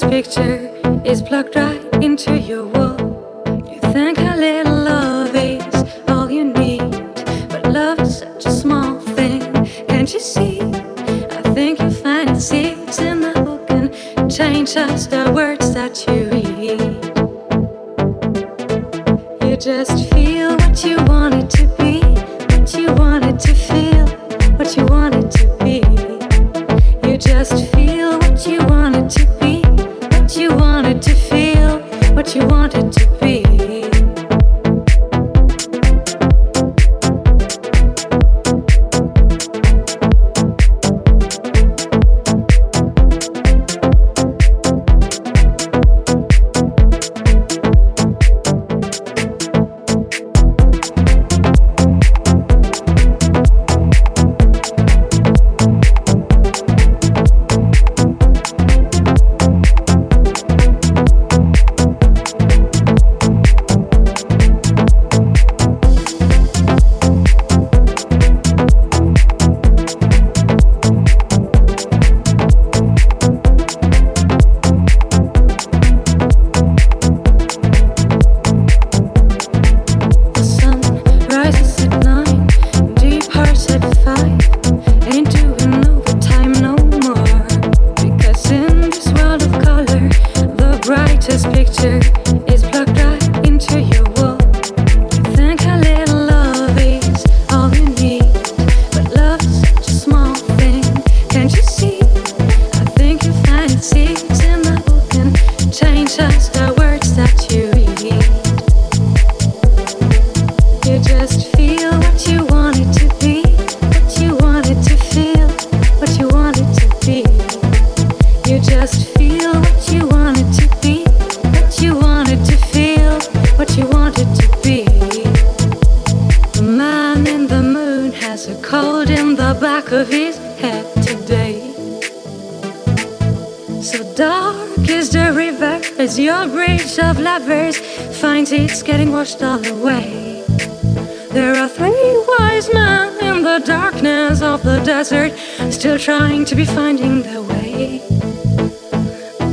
this picture is plugged right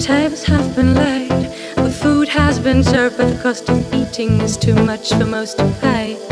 Tables have been laid, the food has been served, but the cost of eating is too much for most to pay.